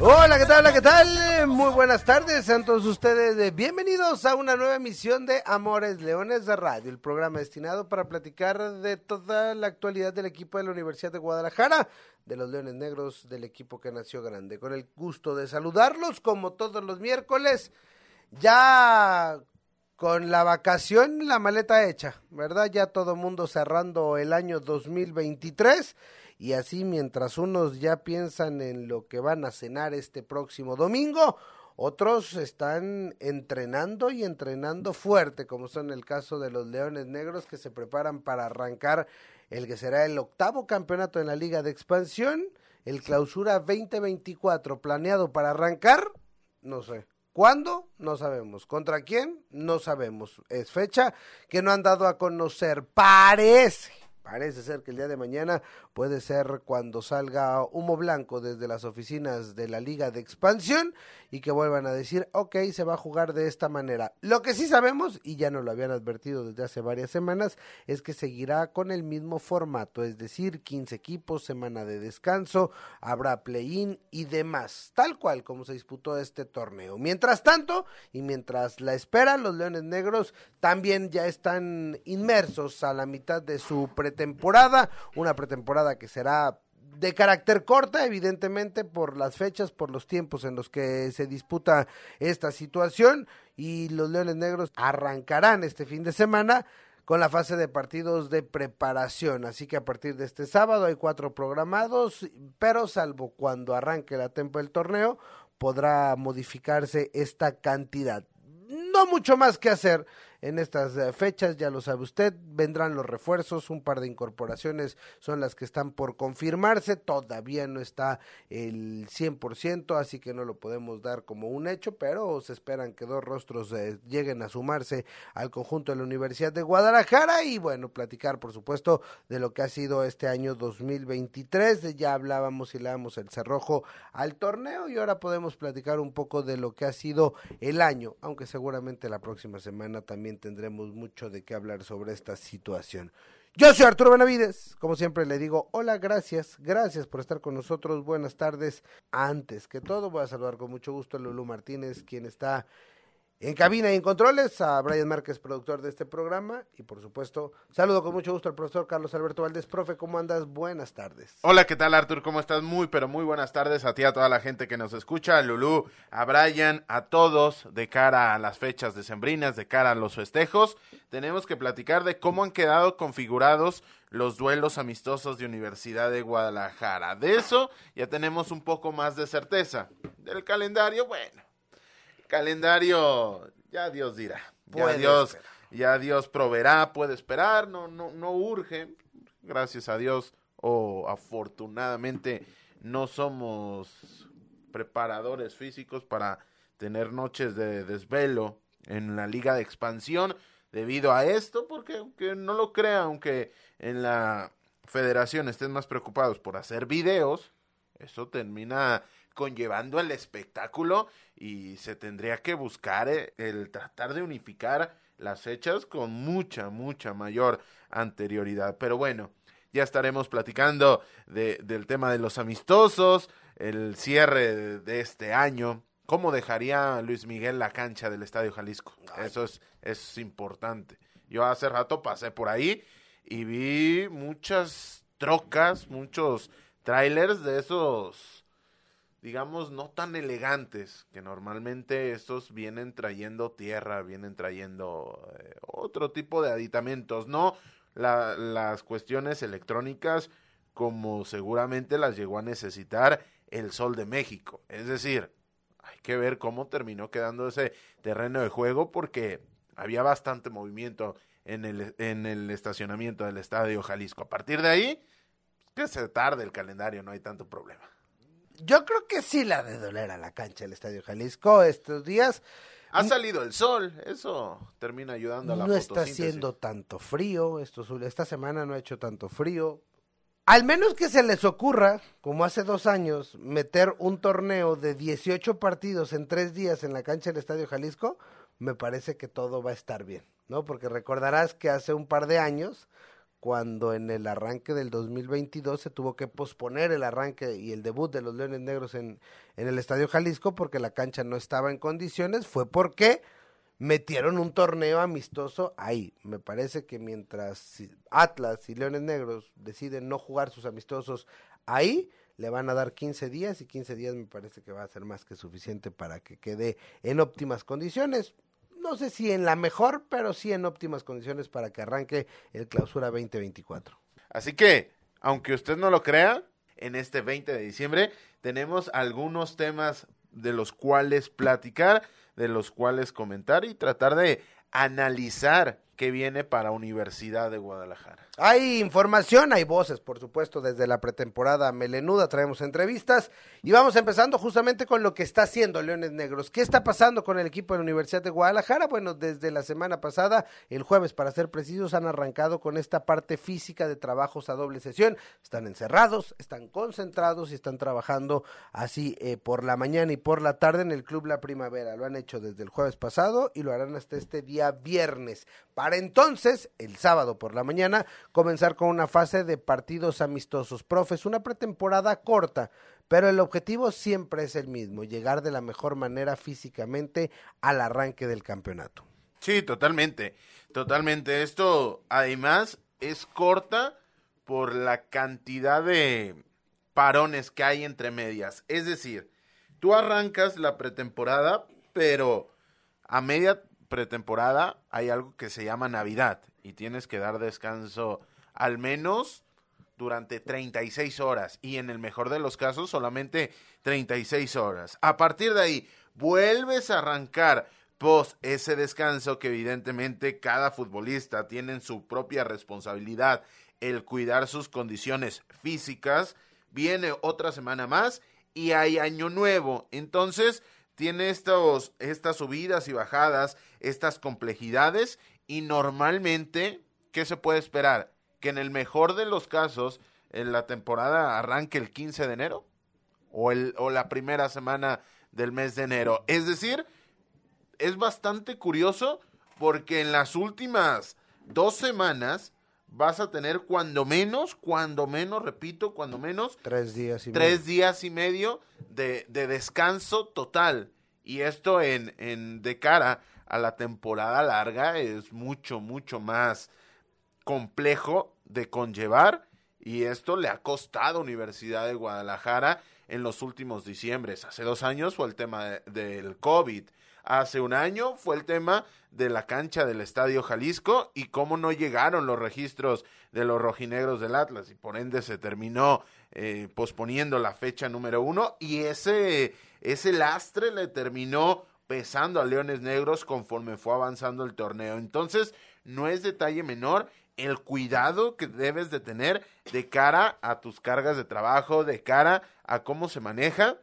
Hola, ¿qué tal? Hola, ¿qué tal? Muy buenas tardes, sean todos ustedes bienvenidos a una nueva emisión de Amores Leones de Radio, el programa destinado para platicar de toda la actualidad del equipo de la Universidad de Guadalajara, de los Leones Negros, del equipo que nació grande. Con el gusto de saludarlos como todos los miércoles, ya con la vacación, la maleta hecha, ¿verdad? Ya todo mundo cerrando el año 2023 y así mientras unos ya piensan en lo que van a cenar este próximo domingo, otros están entrenando y entrenando fuerte, como son el caso de los Leones Negros que se preparan para arrancar el que será el octavo campeonato en la Liga de Expansión, el Clausura 2024 planeado para arrancar, no sé. ¿Cuándo? No sabemos. ¿Contra quién? No sabemos. Es fecha que no han dado a conocer. Parece Parece ser que el día de mañana puede ser cuando salga humo blanco desde las oficinas de la Liga de Expansión y que vuelvan a decir, ok, se va a jugar de esta manera. Lo que sí sabemos, y ya nos lo habían advertido desde hace varias semanas, es que seguirá con el mismo formato, es decir, 15 equipos, semana de descanso, habrá play-in y demás, tal cual como se disputó este torneo. Mientras tanto, y mientras la espera, los Leones Negros también ya están inmersos a la mitad de su pre temporada, una pretemporada que será de carácter corta, evidentemente, por las fechas, por los tiempos en los que se disputa esta situación, y los Leones Negros arrancarán este fin de semana con la fase de partidos de preparación. Así que a partir de este sábado hay cuatro programados, pero salvo cuando arranque la tempo del torneo, podrá modificarse esta cantidad. No mucho más que hacer en estas eh, fechas, ya lo sabe usted, vendrán los refuerzos, un par de incorporaciones son las que están por confirmarse, todavía no está el 100%, así que no lo podemos dar como un hecho, pero se esperan que dos rostros eh, lleguen a sumarse al conjunto de la Universidad de Guadalajara y bueno, platicar por supuesto de lo que ha sido este año 2023, ya hablábamos y le damos el cerrojo al torneo y ahora podemos platicar un poco de lo que ha sido el año, aunque seguramente la próxima semana también tendremos mucho de qué hablar sobre esta situación. Yo soy Arturo Benavides, como siempre le digo, hola, gracias, gracias por estar con nosotros, buenas tardes. Antes que todo, voy a saludar con mucho gusto a Lulu Martínez, quien está en cabina y en controles, a Brian Márquez, productor de este programa, y por supuesto, saludo con mucho gusto al profesor Carlos Alberto Valdés. Profe, ¿cómo andas? Buenas tardes. Hola, ¿qué tal Artur? ¿Cómo estás? Muy, pero muy buenas tardes a ti, a toda la gente que nos escucha, a Lulú, a Brian, a todos, de cara a las fechas decembrinas, de cara a los festejos. Tenemos que platicar de cómo han quedado configurados los duelos amistosos de Universidad de Guadalajara. De eso ya tenemos un poco más de certeza. Del calendario, bueno calendario, ya Dios dirá. Ya Dios, ya Dios proveerá, puede esperar, no, no, no urge. Gracias a Dios o afortunadamente no somos preparadores físicos para tener noches de desvelo en la liga de expansión debido a esto, porque aunque no lo crea, aunque en la federación estén más preocupados por hacer videos, eso termina conllevando el espectáculo y se tendría que buscar eh, el, tratar de unificar las fechas con mucha, mucha mayor anterioridad. Pero bueno, ya estaremos platicando de, del tema de los amistosos, el cierre de, este año, cómo dejaría Luis Miguel la cancha del Estadio Jalisco. Eso es, es importante. Yo hace rato pasé por ahí y vi muchas trocas, muchos trailers de esos digamos, no tan elegantes, que normalmente estos vienen trayendo tierra, vienen trayendo eh, otro tipo de aditamentos, no las cuestiones electrónicas como seguramente las llegó a necesitar el Sol de México. Es decir, hay que ver cómo terminó quedando ese terreno de juego porque había bastante movimiento en el, en el estacionamiento del Estadio Jalisco. A partir de ahí, que se tarde el calendario, no hay tanto problema yo creo que sí la de doler a la cancha del Estadio Jalisco estos días. Ha salido el sol, eso termina ayudando a la No está haciendo tanto frío, esto, esta semana no ha hecho tanto frío. Al menos que se les ocurra, como hace dos años, meter un torneo de 18 partidos en tres días en la cancha del Estadio Jalisco, me parece que todo va a estar bien, ¿no? Porque recordarás que hace un par de años cuando en el arranque del 2022 se tuvo que posponer el arranque y el debut de los Leones Negros en, en el Estadio Jalisco porque la cancha no estaba en condiciones, fue porque metieron un torneo amistoso ahí. Me parece que mientras Atlas y Leones Negros deciden no jugar sus amistosos ahí, le van a dar 15 días y 15 días me parece que va a ser más que suficiente para que quede en óptimas condiciones no sé si en la mejor, pero sí en óptimas condiciones para que arranque el clausura 2024. Así que, aunque usted no lo crea, en este 20 de diciembre tenemos algunos temas de los cuales platicar, de los cuales comentar y tratar de analizar que viene para Universidad de Guadalajara. Hay información, hay voces, por supuesto, desde la pretemporada melenuda, traemos entrevistas y vamos empezando justamente con lo que está haciendo Leones Negros. ¿Qué está pasando con el equipo de la Universidad de Guadalajara? Bueno, desde la semana pasada, el jueves para ser precisos, han arrancado con esta parte física de trabajos a doble sesión. Están encerrados, están concentrados y están trabajando así eh, por la mañana y por la tarde en el Club La Primavera. Lo han hecho desde el jueves pasado y lo harán hasta este día viernes entonces, el sábado por la mañana, comenzar con una fase de partidos amistosos. Profes, una pretemporada corta, pero el objetivo siempre es el mismo, llegar de la mejor manera físicamente al arranque del campeonato. Sí, totalmente, totalmente. Esto además es corta por la cantidad de parones que hay entre medias. Es decir, tú arrancas la pretemporada, pero a media pretemporada hay algo que se llama Navidad y tienes que dar descanso al menos durante 36 horas y en el mejor de los casos solamente 36 horas. A partir de ahí vuelves a arrancar post ese descanso que evidentemente cada futbolista tiene en su propia responsabilidad el cuidar sus condiciones físicas. Viene otra semana más y hay año nuevo. Entonces tiene estos, estas subidas y bajadas, estas complejidades y normalmente, ¿qué se puede esperar? Que en el mejor de los casos, en la temporada arranque el 15 de enero o, el, o la primera semana del mes de enero. Es decir, es bastante curioso porque en las últimas dos semanas vas a tener cuando menos, cuando menos, repito, cuando menos. Tres días y tres medio. días y medio de, de, descanso total. Y esto en, en de cara a la temporada larga es mucho, mucho más complejo de conllevar. Y esto le ha costado a Universidad de Guadalajara en los últimos diciembres. Hace dos años fue el tema del COVID. Hace un año fue el tema de la cancha del Estadio Jalisco y cómo no llegaron los registros de los rojinegros del Atlas y por ende se terminó eh, posponiendo la fecha número uno y ese, ese lastre le terminó pesando a Leones Negros conforme fue avanzando el torneo. Entonces, no es detalle menor el cuidado que debes de tener de cara a tus cargas de trabajo, de cara a cómo se maneja.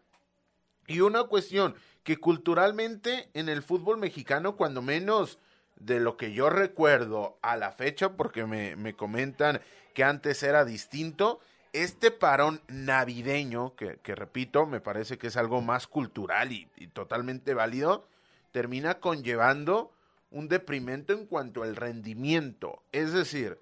Y una cuestión, que culturalmente en el fútbol mexicano, cuando menos de lo que yo recuerdo a la fecha, porque me, me comentan que antes era distinto, este parón navideño, que, que, repito, me parece que es algo más cultural y, y, totalmente válido, termina conllevando un deprimento en cuanto al rendimiento. Es decir,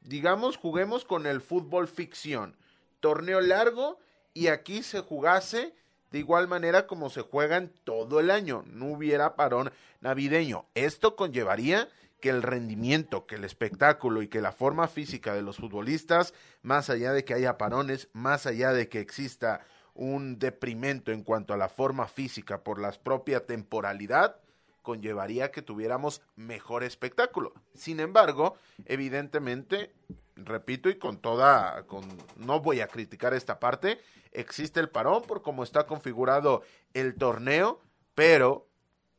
digamos, juguemos con el fútbol ficción, torneo largo y aquí se jugase de igual manera como se juegan todo el año, no hubiera parón navideño. Esto conllevaría que el rendimiento, que el espectáculo y que la forma física de los futbolistas, más allá de que haya parones, más allá de que exista un deprimento en cuanto a la forma física por la propia temporalidad, conllevaría que tuviéramos mejor espectáculo. Sin embargo, evidentemente, repito y con toda, con, no voy a criticar esta parte, existe el parón por cómo está configurado el torneo, pero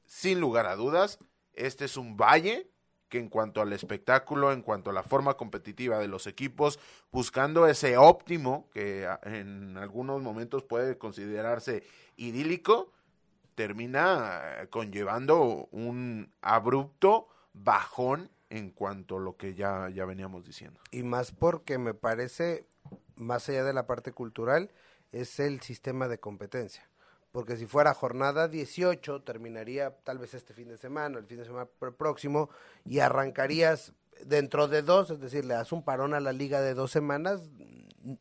sin lugar a dudas, este es un valle que en cuanto al espectáculo, en cuanto a la forma competitiva de los equipos, buscando ese óptimo que en algunos momentos puede considerarse idílico, termina conllevando un abrupto bajón en cuanto a lo que ya, ya veníamos diciendo. Y más porque me parece, más allá de la parte cultural, es el sistema de competencia. Porque si fuera jornada 18, terminaría tal vez este fin de semana, el fin de semana próximo, y arrancarías dentro de dos, es decir, le das un parón a la liga de dos semanas,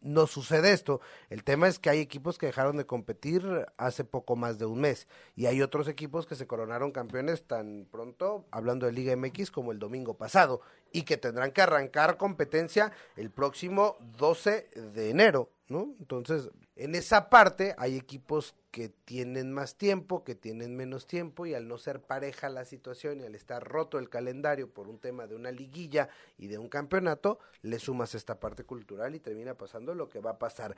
no sucede esto. El tema es que hay equipos que dejaron de competir hace poco más de un mes y hay otros equipos que se coronaron campeones tan pronto, hablando de Liga MX, como el domingo pasado y que tendrán que arrancar competencia el próximo 12 de enero. Entonces, en esa parte hay equipos que tienen más tiempo, que tienen menos tiempo y al no ser pareja la situación y al estar roto el calendario por un tema de una liguilla y de un campeonato, le sumas esta parte cultural y termina pasando lo que va a pasar.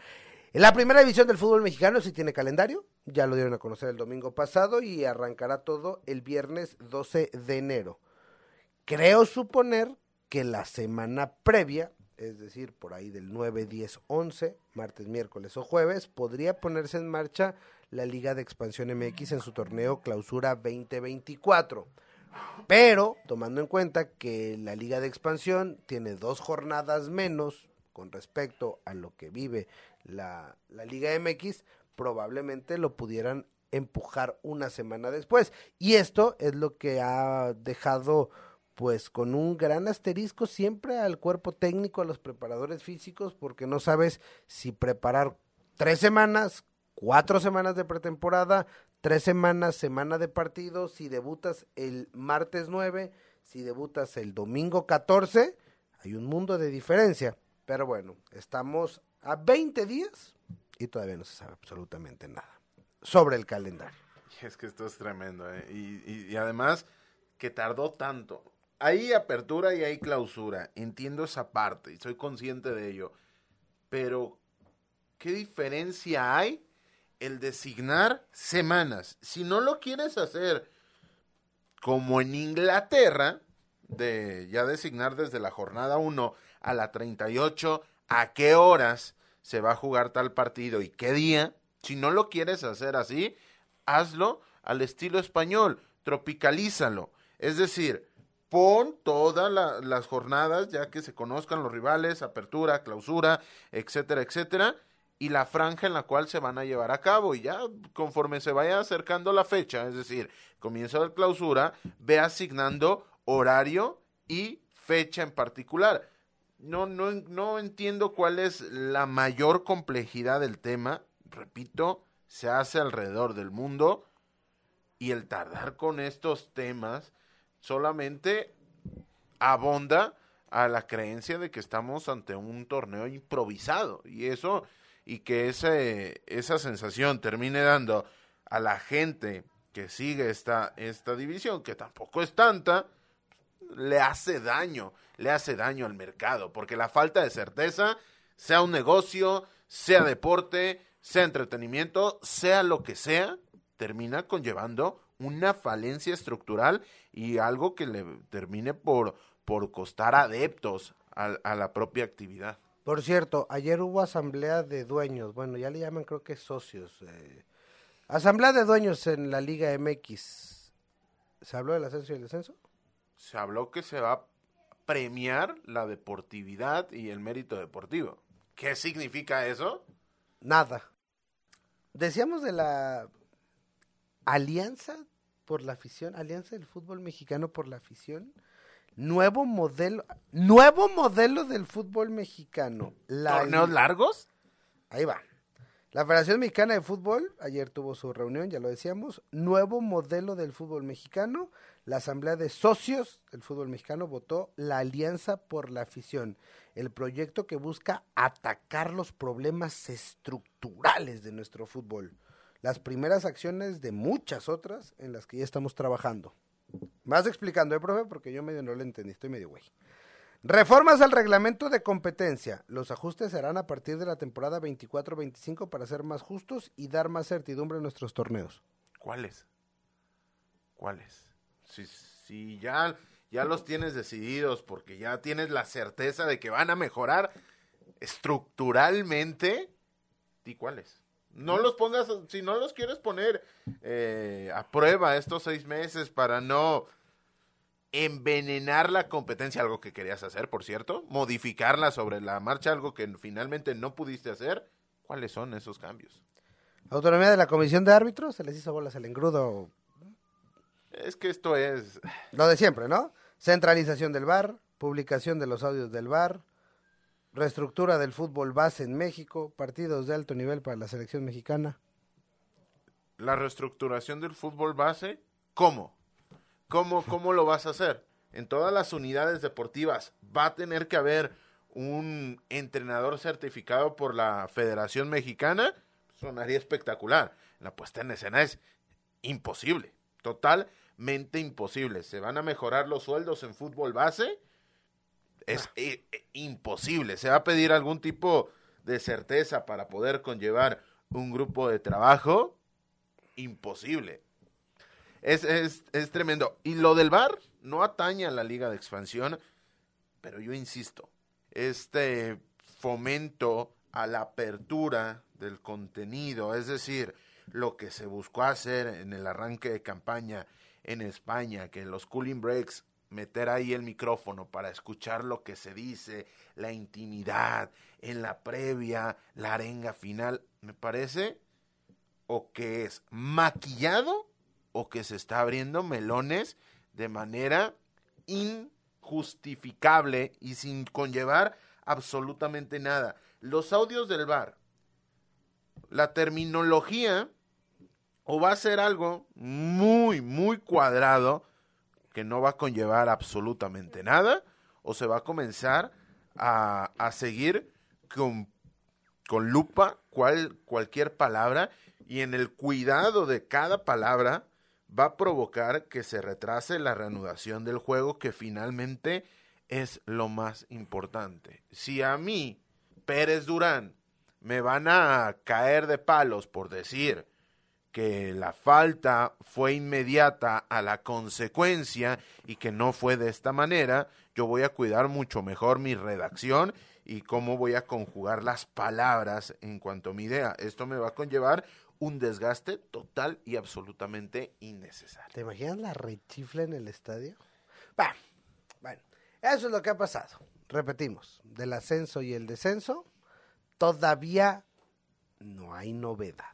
En la primera división del fútbol mexicano sí tiene calendario, ya lo dieron a conocer el domingo pasado y arrancará todo el viernes 12 de enero. Creo suponer que la semana previa es decir, por ahí del 9, 10, 11, martes, miércoles o jueves, podría ponerse en marcha la Liga de Expansión MX en su torneo Clausura 2024. Pero, tomando en cuenta que la Liga de Expansión tiene dos jornadas menos con respecto a lo que vive la, la Liga MX, probablemente lo pudieran empujar una semana después. Y esto es lo que ha dejado pues con un gran asterisco siempre al cuerpo técnico, a los preparadores físicos, porque no sabes si preparar tres semanas, cuatro semanas de pretemporada, tres semanas, semana de partido, si debutas el martes 9, si debutas el domingo 14, hay un mundo de diferencia. Pero bueno, estamos a 20 días y todavía no se sabe absolutamente nada sobre el calendario. Es que esto es tremendo, ¿eh? y, y además que tardó tanto hay apertura y hay clausura. Entiendo esa parte y soy consciente de ello. Pero, ¿qué diferencia hay el designar semanas? Si no lo quieres hacer como en Inglaterra, de ya designar desde la jornada 1 a la 38 a qué horas se va a jugar tal partido y qué día, si no lo quieres hacer así, hazlo al estilo español, tropicalízalo. Es decir, pon todas las jornadas, ya que se conozcan los rivales, apertura, clausura, etcétera, etcétera, y la franja en la cual se van a llevar a cabo. Y ya conforme se vaya acercando la fecha, es decir, comienzo de clausura, ve asignando horario y fecha en particular. No, no, no entiendo cuál es la mayor complejidad del tema. Repito, se hace alrededor del mundo y el tardar con estos temas solamente abonda a la creencia de que estamos ante un torneo improvisado. Y eso y que esa sensación termine dando a la gente que sigue esta, esta división, que tampoco es tanta, le hace daño, le hace daño al mercado, porque la falta de certeza, sea un negocio, sea deporte, sea entretenimiento, sea lo que sea, termina conllevando una falencia estructural y algo que le termine por, por costar adeptos a, la propia actividad. Por cierto, ayer hubo asamblea de dueños, bueno, ya le llaman creo que socios. Eh, asamblea de dueños en la Liga MX. ¿Se habló del ascenso y el descenso? Se habló que se va a premiar la deportividad y el mérito deportivo. ¿Qué significa eso? Nada. Decíamos de la alianza por la afición, Alianza del Fútbol Mexicano por la afición, nuevo modelo, nuevo modelo del fútbol mexicano. ¿Torneos largos? Ahí va. La Federación Mexicana de Fútbol ayer tuvo su reunión, ya lo decíamos, nuevo modelo del fútbol mexicano. La Asamblea de Socios del Fútbol Mexicano votó la Alianza por la Afición, el proyecto que busca atacar los problemas estructurales de nuestro fútbol las primeras acciones de muchas otras en las que ya estamos trabajando. Más explicando, ¿eh, profe? Porque yo medio no lo entendí, estoy medio güey. Reformas al reglamento de competencia. Los ajustes serán a partir de la temporada 24-25 para ser más justos y dar más certidumbre a nuestros torneos. ¿Cuáles? ¿Cuáles? Si, si ya, ya los tienes decididos porque ya tienes la certeza de que van a mejorar estructuralmente, ¿y cuáles? No los pongas, si no los quieres poner eh, a prueba estos seis meses para no envenenar la competencia, algo que querías hacer, por cierto, modificarla sobre la marcha, algo que finalmente no pudiste hacer, ¿cuáles son esos cambios? Autonomía de la comisión de árbitros, se les hizo bolas el engrudo. Es que esto es... Lo de siempre, ¿no? Centralización del VAR, publicación de los audios del VAR, reestructura del fútbol base en México, partidos de alto nivel para la selección mexicana. La reestructuración del fútbol base, ¿cómo? ¿Cómo, cómo lo vas a hacer? En todas las unidades deportivas va a tener que haber un entrenador certificado por la Federación Mexicana. Sonaría espectacular. La puesta en escena es imposible, totalmente imposible. ¿Se van a mejorar los sueldos en fútbol base? Es eh, eh, imposible. Se va a pedir algún tipo de certeza para poder conllevar un grupo de trabajo. Imposible. Es, es, es tremendo. Y lo del VAR no atañe a la liga de expansión, pero yo insisto, este fomento a la apertura del contenido, es decir, lo que se buscó hacer en el arranque de campaña en España, que los cooling breaks meter ahí el micrófono para escuchar lo que se dice, la intimidad, en la previa, la arenga final, me parece o que es maquillado o que se está abriendo melones de manera injustificable y sin conllevar absolutamente nada. Los audios del bar, la terminología, o va a ser algo muy, muy cuadrado, que no va a conllevar absolutamente nada, o se va a comenzar a, a seguir con, con lupa cual, cualquier palabra y en el cuidado de cada palabra va a provocar que se retrase la reanudación del juego que finalmente es lo más importante. Si a mí, Pérez Durán, me van a caer de palos por decir que la falta fue inmediata a la consecuencia y que no fue de esta manera, yo voy a cuidar mucho mejor mi redacción y cómo voy a conjugar las palabras en cuanto a mi idea. Esto me va a conllevar un desgaste total y absolutamente innecesario. ¿Te imaginas la rechifla en el estadio? Bah, bueno, eso es lo que ha pasado. Repetimos, del ascenso y el descenso, todavía no hay novedad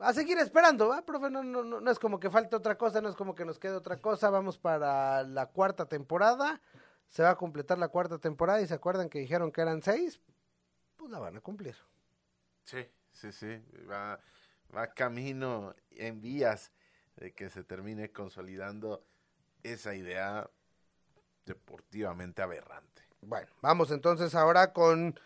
a seguir esperando, ¿va, profe? No, no, no, es como que falte otra cosa, no es como que nos quede otra cosa. Vamos para la cuarta temporada. Se va a completar la cuarta temporada y se acuerdan que dijeron que eran seis, pues la van a cumplir. Sí, sí, sí. Va, va camino en vías de que se termine consolidando esa idea deportivamente aberrante. Bueno, vamos entonces ahora con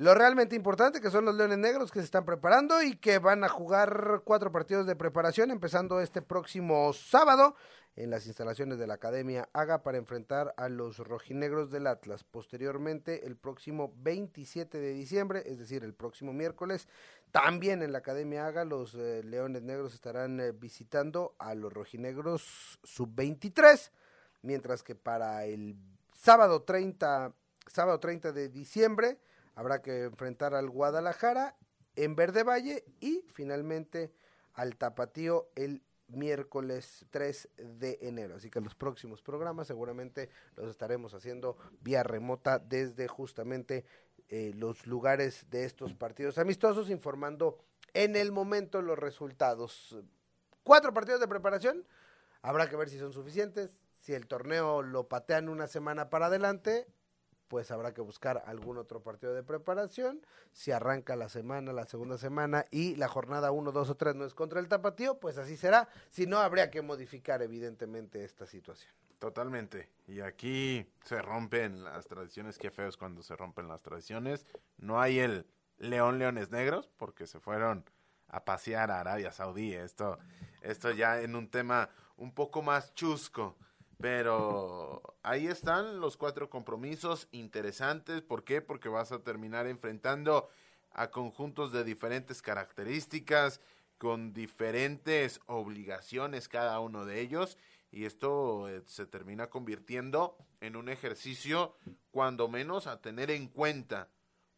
lo realmente importante que son los Leones Negros que se están preparando y que van a jugar cuatro partidos de preparación empezando este próximo sábado en las instalaciones de la Academia Haga para enfrentar a los rojinegros del Atlas. Posteriormente, el próximo 27 de diciembre, es decir, el próximo miércoles, también en la Academia Haga los eh, Leones Negros estarán eh, visitando a los rojinegros sub-23, mientras que para el sábado 30, sábado 30 de diciembre, Habrá que enfrentar al Guadalajara en Verde Valle y finalmente al Tapatío el miércoles 3 de enero. Así que los próximos programas seguramente los estaremos haciendo vía remota desde justamente eh, los lugares de estos partidos amistosos, informando en el momento los resultados. Cuatro partidos de preparación, habrá que ver si son suficientes. Si el torneo lo patean una semana para adelante, pues habrá que buscar algún otro partido de preparación. Si arranca la semana, la segunda semana y la jornada 1, 2 o 3 no es contra el tapatío, pues así será. Si no, habría que modificar evidentemente esta situación. Totalmente. Y aquí se rompen las tradiciones. Qué feos cuando se rompen las tradiciones. No hay el León Leones Negros porque se fueron a pasear a Arabia Saudí. Esto, esto ya en un tema un poco más chusco. Pero ahí están los cuatro compromisos interesantes. ¿Por qué? Porque vas a terminar enfrentando a conjuntos de diferentes características, con diferentes obligaciones cada uno de ellos. Y esto eh, se termina convirtiendo en un ejercicio, cuando menos, a tener en cuenta.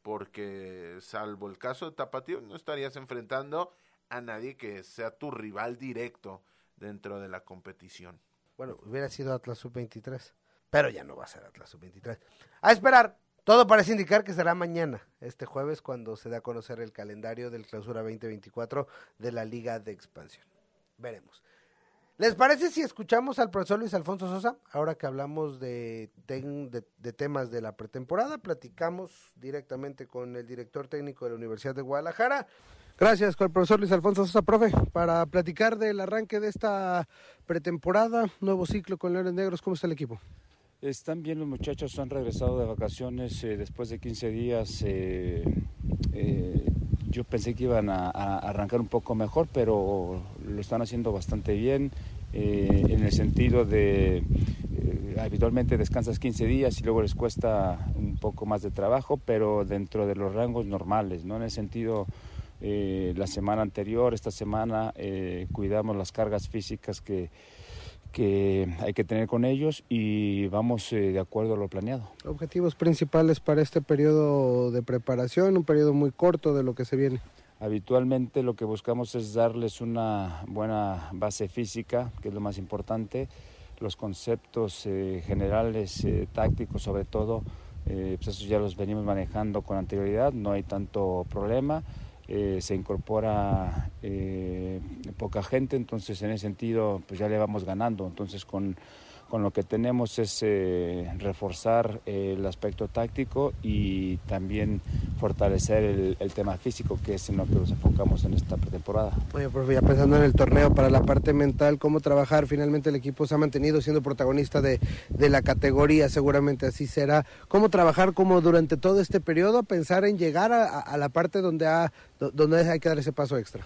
Porque salvo el caso de Tapatío, no estarías enfrentando a nadie que sea tu rival directo dentro de la competición. Bueno, hubiera sido Atlas Sub-23, pero ya no va a ser Atlas Sub-23. A esperar, todo parece indicar que será mañana, este jueves, cuando se da a conocer el calendario del Clausura 2024 de la Liga de Expansión. Veremos. ¿Les parece si escuchamos al profesor Luis Alfonso Sosa? Ahora que hablamos de, de, temas de la pretemporada, platicamos directamente con el director técnico de la Universidad de Guadalajara. Gracias con el profesor Luis Alfonso Sosa, profe, para platicar del arranque de esta pretemporada, nuevo ciclo con Leones Negros. ¿Cómo está el equipo? Están bien los muchachos, han regresado de vacaciones eh, después de 15 días. Eh, eh, yo pensé que iban a, arrancar un poco mejor, pero lo están haciendo bastante bien en el sentido de habitualmente descansas 15 días y luego les cuesta un poco más de trabajo, pero dentro de los rangos normales, ¿no? En el sentido la semana anterior, esta semana cuidamos las cargas físicas que que hay que tener con ellos y vamos eh, de acuerdo a lo planeado. Objetivos principales para este periodo de preparación, un periodo muy corto de lo que se viene. Habitualmente lo que buscamos es darles una buena base física, que es lo más importante, los conceptos eh, generales, eh, tácticos sobre todo, pues esos ya los venimos manejando con anterioridad, no hay tanto problema eh, se incorpora eh, poca gente, entonces en ese sentido pues ya le vamos ganando. Entonces con con lo que tenemos es eh, reforzar eh, el aspecto táctico y también fortalecer el, tema físico, que es en lo que nos enfocamos en esta pretemporada. Oye, profe, ya pensando en el torneo, para la parte mental, ¿cómo trabajar? Finalmente el equipo se ha mantenido siendo protagonista de, de la categoría, seguramente así será. ¿Cómo trabajar como durante todo este periodo, pensar en llegar a, a la parte donde, ha, donde hay que dar ese paso extra?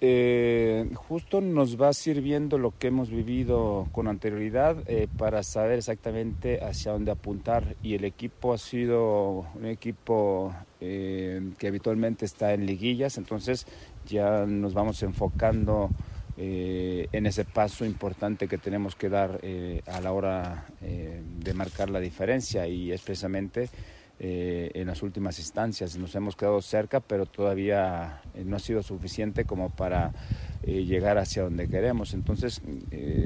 Eh, justo nos va sirviendo lo que hemos vivido con anterioridad eh, para saber exactamente hacia dónde apuntar. Y el equipo ha sido un equipo eh, que habitualmente está en liguillas, entonces ya nos vamos enfocando en ese paso importante que tenemos que dar a la hora de marcar la diferencia. Y es precisamente eh, en las últimas instancias. Nos hemos quedado cerca, pero todavía eh, no ha sido suficiente como para eh, llegar hacia donde queremos. Entonces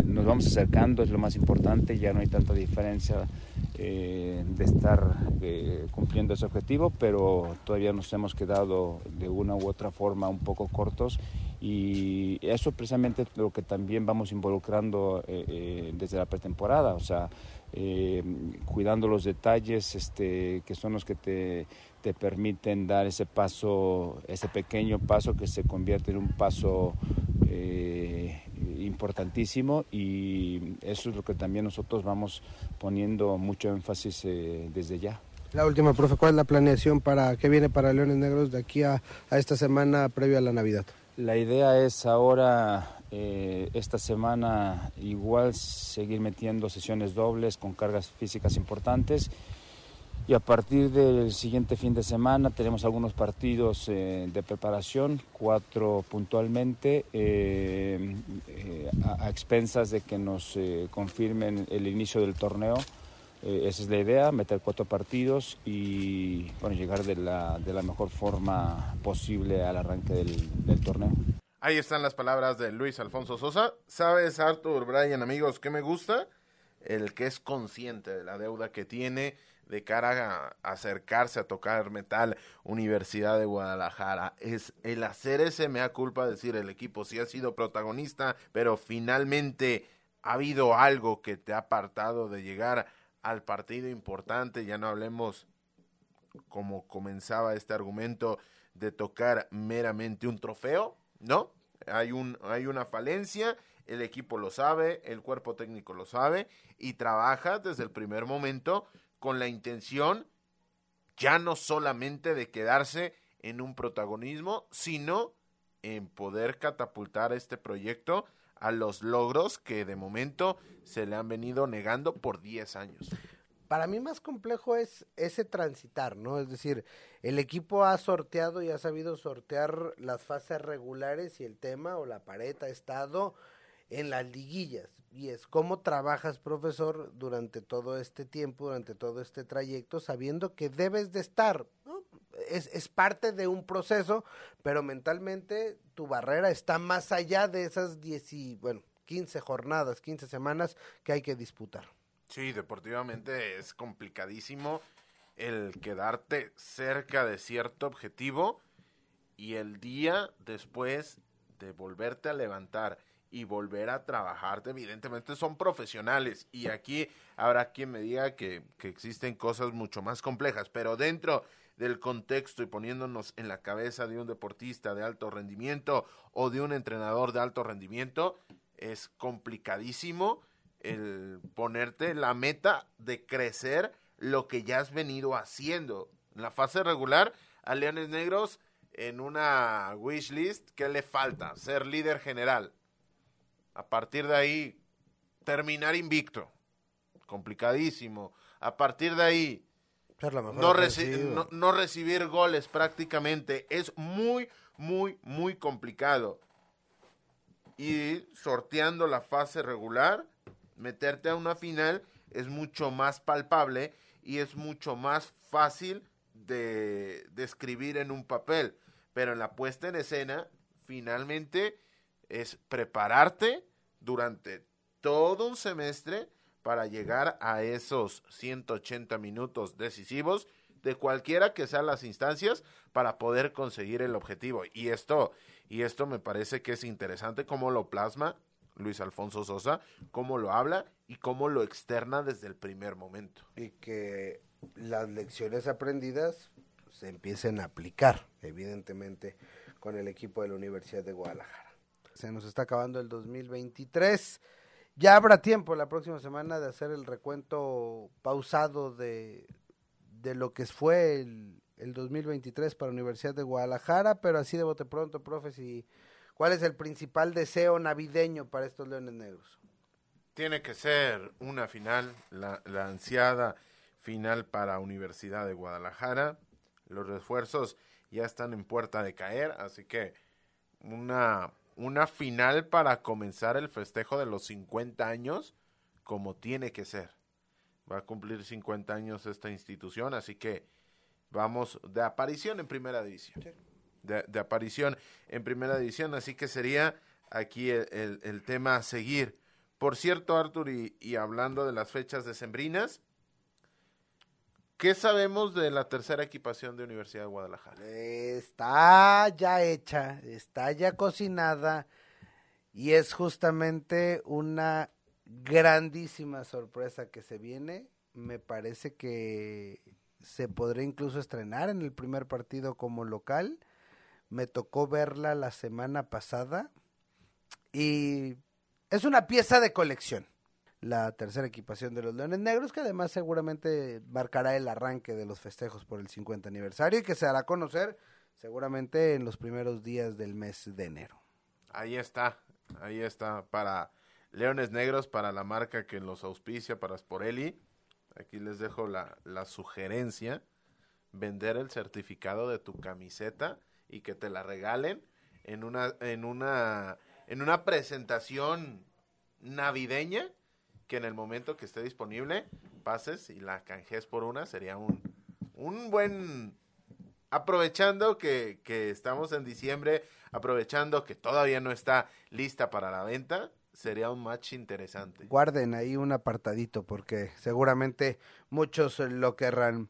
nos vamos acercando, es lo más importante, ya no hay tanta diferencia de estar cumpliendo ese objetivo, pero todavía nos hemos quedado de una u otra forma un poco cortos y eso precisamente lo que también vamos involucrando desde la pretemporada, o sea, eh, cuidando los detalles este, que son los que te, te, permiten dar ese paso, ese pequeño paso que se convierte en un paso eh, importantísimo y eso es lo que también nosotros vamos poniendo mucho énfasis eh, desde ya. La última, profe, ¿cuál es la planeación para qué viene para Leones Negros de aquí a, a esta semana previa a la Navidad? La idea es ahora eh, esta semana igual seguir metiendo sesiones dobles con cargas físicas importantes y a partir del siguiente fin de semana tenemos algunos partidos eh, de preparación, cuatro puntualmente, eh, a, expensas de que nos confirmen el inicio del torneo. Esa es la idea, meter cuatro partidos y bueno, llegar de la, de la mejor forma posible al arranque del, del torneo. Ahí están las palabras de Luis Alfonso Sosa. ¿Sabes, Arthur, Brian, amigos, qué me gusta? El que es consciente de la deuda que tiene de cara a acercarse a tocar metal Universidad de Guadalajara. Es el hacer ese mea culpa, decir el equipo sí ha sido protagonista, pero finalmente ha habido algo que te ha apartado de llegar al partido importante. Ya no hablemos como comenzaba este argumento de tocar meramente un trofeo, ¿no? Hay, un, hay una falencia, el equipo lo sabe, el cuerpo técnico lo sabe y trabaja desde el primer momento con la intención ya no solamente de quedarse en un protagonismo, sino en poder catapultar este proyecto a los logros que de momento se le han venido negando por 10 años para mí más complejo es ese transitar, ¿no? Es decir, el equipo ha sorteado y ha sabido sortear las fases regulares y el tema o la pared ha estado en las liguillas. Y es cómo trabajas, profesor, durante todo este tiempo, durante todo este trayecto, sabiendo que debes de estar. Es, es parte de un proceso, pero mentalmente tu barrera está más allá de esas 10 y, bueno, 15 jornadas, 15 semanas que hay que disputar. Sí, deportivamente es complicadísimo el quedarte cerca de cierto objetivo y el día después de volverte a levantar y volver a trabajar, evidentemente son profesionales y aquí habrá quien me diga que, que existen cosas mucho más complejas, pero dentro del contexto y poniéndonos en la cabeza de un deportista de alto rendimiento o de un entrenador de alto rendimiento, es complicadísimo el ponerte la meta de crecer lo que ya has venido haciendo. En la fase regular, a Leones Negros, en una wish list, ¿qué le falta? Ser líder general. A partir de ahí, terminar invicto. Complicadísimo. A partir de ahí, no, no, no, recibir goles prácticamente. Es muy, muy, muy complicado. Y sorteando la fase regular, meterte a una final es mucho más palpable y es mucho más fácil de, describir en un papel. Pero en la puesta en escena, finalmente es prepararte durante todo un semestre para llegar a esos 180 minutos decisivos de cualquiera que sean las instancias para poder conseguir el objetivo. Y esto, y esto me parece que es interesante cómo lo plasma Luis Alfonso Sosa, cómo lo habla y cómo lo externa desde el primer momento. Y que las lecciones aprendidas se empiecen a aplicar, evidentemente, con el equipo de la Universidad de Guadalajara. Se nos está acabando el 2023. Ya habrá tiempo la próxima semana de hacer el recuento pausado de, de lo que fue el, el 2023 para la Universidad de Guadalajara, pero así de bote pronto, profe, si ¿Cuál es el principal deseo navideño para estos Leones Negros? Tiene que ser una final, la, ansiada final para Universidad de Guadalajara. Los refuerzos ya están en puerta de caer, así que una, una final para comenzar el festejo de los 50 años como tiene que ser. Va a cumplir 50 años esta institución, así que vamos de aparición en primera división de, aparición en primera división, así que sería aquí el, tema a seguir. Por cierto, Arthur, y, hablando de las fechas decembrinas, ¿qué sabemos de la tercera equipación de Universidad de Guadalajara? Está ya hecha, está ya cocinada y es justamente una grandísima sorpresa que se viene. Me parece que se podría incluso estrenar en el primer partido como local me tocó verla la semana pasada y es una pieza de colección. La tercera equipación de los Leones Negros, que además seguramente marcará el arranque de los festejos por el 50 aniversario y que se hará conocer seguramente en los primeros días del mes de enero. Ahí está, ahí está, para Leones Negros, para la marca que los auspicia, para Sporelli. Aquí les dejo la, la sugerencia, vender el certificado de tu camiseta y que te la regalen en una, en una, en una presentación navideña que en el momento que esté disponible pases y la canjes por una, sería un, un buen aprovechando que, que, estamos en diciembre, aprovechando que todavía no está lista para la venta, sería un match interesante. Guarden ahí un apartadito porque seguramente muchos lo querrán.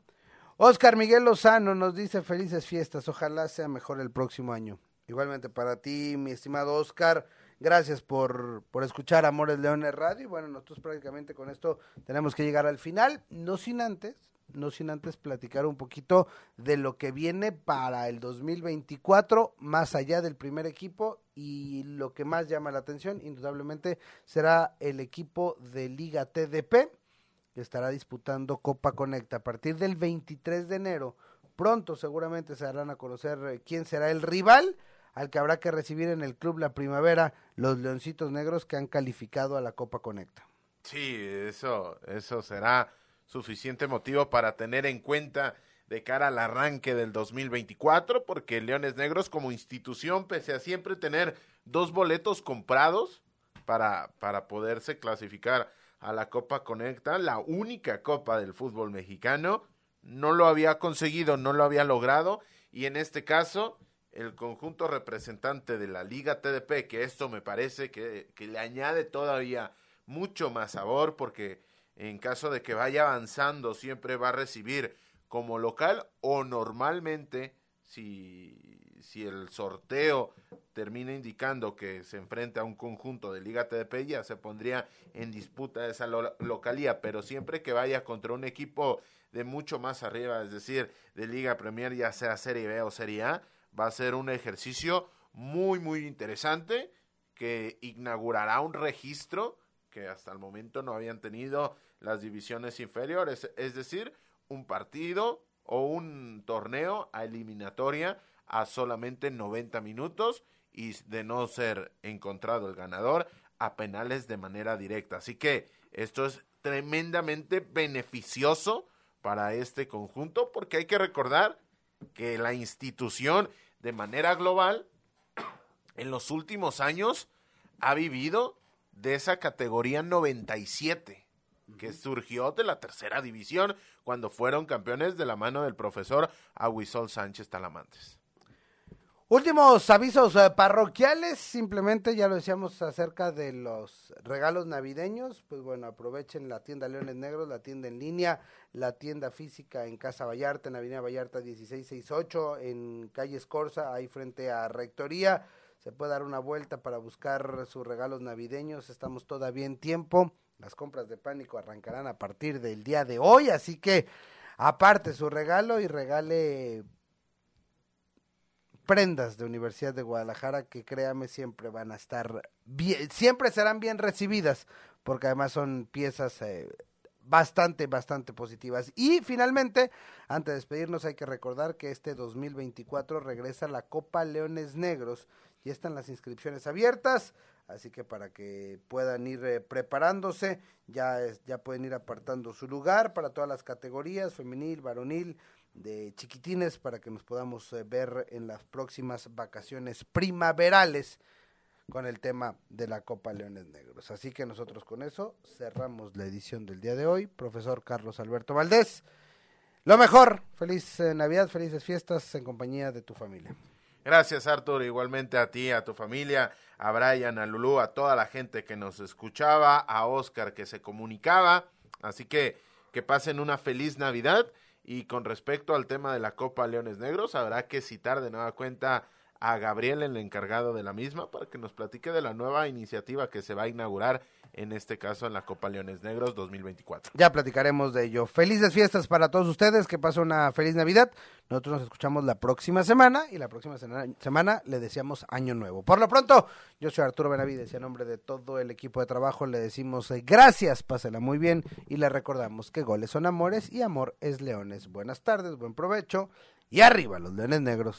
Oscar Miguel Lozano nos dice felices fiestas, ojalá sea mejor el próximo año. Igualmente para ti, mi estimado Oscar, gracias por, por escuchar Amores Leones Radio. Y bueno, nosotros prácticamente con esto tenemos que llegar al final, no sin antes, no sin antes platicar un poquito de lo que viene para el 2024, más allá del primer equipo y lo que más llama la atención, indudablemente, será el equipo de Liga TDP que estará disputando Copa Conecta a partir del 23 de enero. Pronto seguramente se darán a conocer eh, quién será el rival al que habrá que recibir en el club la primavera los Leoncitos Negros que han calificado a la Copa Conecta. Sí, eso, eso será suficiente motivo para tener en cuenta de cara al arranque del 2024, porque Leones Negros como institución, pese a siempre tener dos boletos comprados para, para poderse clasificar a la Copa Conecta, la única copa del fútbol mexicano, no lo había conseguido, no lo había logrado y en este caso el conjunto representante de la Liga TDP, que esto me parece que, que le añade todavía mucho más sabor porque en caso de que vaya avanzando siempre va a recibir como local o normalmente si, si el sorteo termina indicando que se enfrenta a un conjunto de Liga TDP ya se pondría en disputa esa localía, pero siempre que vaya contra un equipo de mucho más arriba, es decir, de Liga Premier, ya sea Serie B o Serie A, va a ser un ejercicio muy, muy interesante que inaugurará un registro que hasta el momento no habían tenido las divisiones inferiores, es decir, un partido o un torneo a eliminatoria a solamente 90 minutos y de no ser encontrado el ganador a penales de manera directa. Así que esto es tremendamente beneficioso para este conjunto porque hay que recordar que la institución de manera global en los últimos años ha vivido de esa categoría 97 que surgió de la tercera división cuando fueron campeones de la mano del profesor Aguisol Sánchez Talamantes. Últimos avisos eh, parroquiales, simplemente ya lo decíamos acerca de los regalos navideños, pues bueno, aprovechen la tienda Leones Negros, la tienda en línea, la tienda física en Casa Vallarta, en Avenida Vallarta 1668, en calle Escorza, ahí frente a Rectoría, se puede dar una vuelta para buscar sus regalos navideños, estamos todavía en tiempo, las compras de pánico arrancarán a partir del día de hoy, así que aparte su regalo y regale prendas de Universidad de Guadalajara que créame siempre van a estar bien, siempre serán bien recibidas porque además son piezas eh, bastante, bastante positivas. Y finalmente, antes de despedirnos, hay que recordar que este 2024 regresa la Copa Leones Negros. y están las inscripciones abiertas, así que para que puedan ir eh, preparándose, ya, ya pueden ir apartando su lugar para todas las categorías, femenil, varonil, de chiquitines para que nos podamos eh, ver en las próximas vacaciones primaverales con el tema de la Copa Leones Negros. Así que nosotros con eso cerramos la edición del día de hoy. Profesor Carlos Alberto Valdés, lo mejor, feliz eh, Navidad, felices fiestas en compañía de tu familia. Gracias Artur, igualmente a ti, a tu familia, a Brian, a Lulú, a toda la gente que nos escuchaba, a Oscar que se comunicaba. Así que que pasen una feliz Navidad y con respecto al tema de la Copa Leones Negros, habrá que citar de nueva cuenta a Gabriel, el encargado de la misma, para que nos platique de la nueva iniciativa que se va a inaugurar, en este caso en la Copa Leones Negros 2024. Ya platicaremos de ello. Felices fiestas para todos ustedes, que pasen una feliz Navidad. Nosotros nos escuchamos la próxima semana y la próxima semana le deseamos año nuevo. Por lo pronto, yo soy Arturo Benavides y a nombre de todo el equipo de trabajo le decimos eh, gracias, pásela muy bien y le recordamos que goles son amores y amor es leones. Buenas tardes, buen provecho y arriba los leones negros.